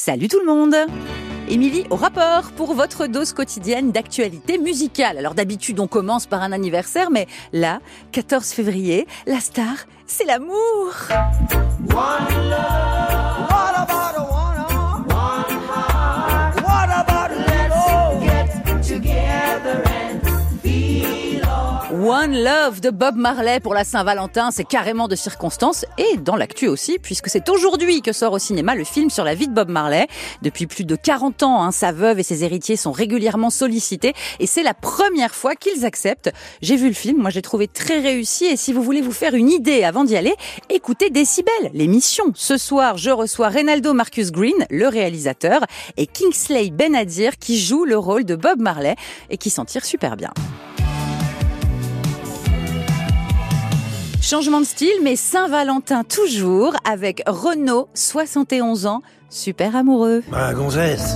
Salut tout le monde Émilie au rapport pour votre dose quotidienne d'actualité musicale. Alors d'habitude on commence par un anniversaire, mais là, 14 février, la star, c'est l'amour. One Love de Bob Marley pour la Saint-Valentin, c'est carrément de circonstance et dans l'actu aussi, puisque c'est aujourd'hui que sort au cinéma le film sur la vie de Bob Marley. Depuis plus de 40 ans, hein, sa veuve et ses héritiers sont régulièrement sollicités et c'est la première fois qu'ils acceptent. J'ai vu le film, moi j'ai trouvé très réussi et si vous voulez vous faire une idée avant d'y aller, écoutez Décibel, l'émission. Ce soir, je reçois Reynaldo Marcus Green, le réalisateur, et Kingsley Benadir qui joue le rôle de Bob Marley et qui s'en tire super bien. Changement de style, mais Saint-Valentin toujours, avec Renaud, 71 ans, super amoureux. Ma gonzesse,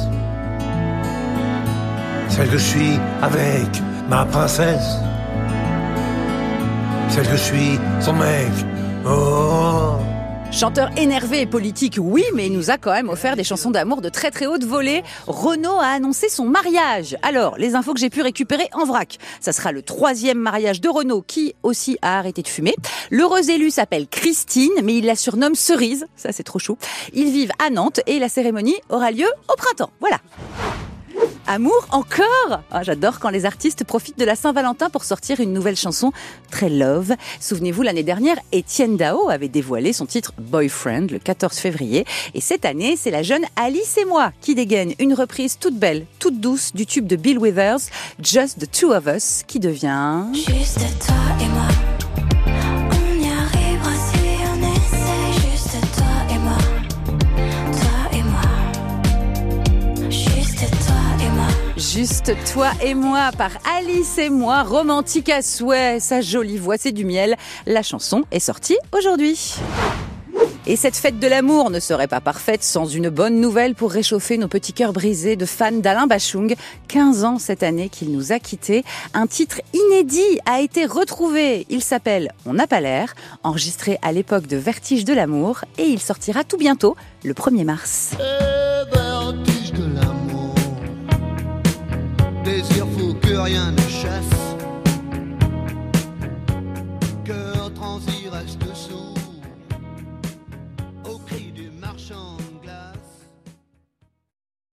celle que je suis avec ma princesse, celle que je suis son mec. Oh. Chanteur énervé et politique, oui, mais il nous a quand même offert des chansons d'amour de très très haute volée. Renaud a annoncé son mariage. Alors, les infos que j'ai pu récupérer en vrac. Ça sera le troisième mariage de Renaud, qui aussi a arrêté de fumer. L'heureuse élue s'appelle Christine, mais il la surnomme Cerise. Ça, c'est trop chou. Ils vivent à Nantes et la cérémonie aura lieu au printemps. Voilà. Amour encore ah, J'adore quand les artistes profitent de la Saint-Valentin pour sortir une nouvelle chanson très love. Souvenez-vous, l'année dernière, Étienne Dao avait dévoilé son titre Boyfriend le 14 février. Et cette année, c'est la jeune Alice et moi qui dégaine une reprise toute belle, toute douce du tube de Bill Withers, Just the Two of Us, qui devient... Juste toi et moi. Juste toi et moi par Alice et moi, romantique à souhait, sa jolie voix c'est du miel. La chanson est sortie aujourd'hui. Et cette fête de l'amour ne serait pas parfaite sans une bonne nouvelle pour réchauffer nos petits cœurs brisés de fans d'Alain Bachung. 15 ans cette année qu'il nous a quittés. Un titre inédit a été retrouvé. Il s'appelle On n'a pas l'air, enregistré à l'époque de Vertige de l'amour et il sortira tout bientôt, le 1er mars. Et rien ne chasse.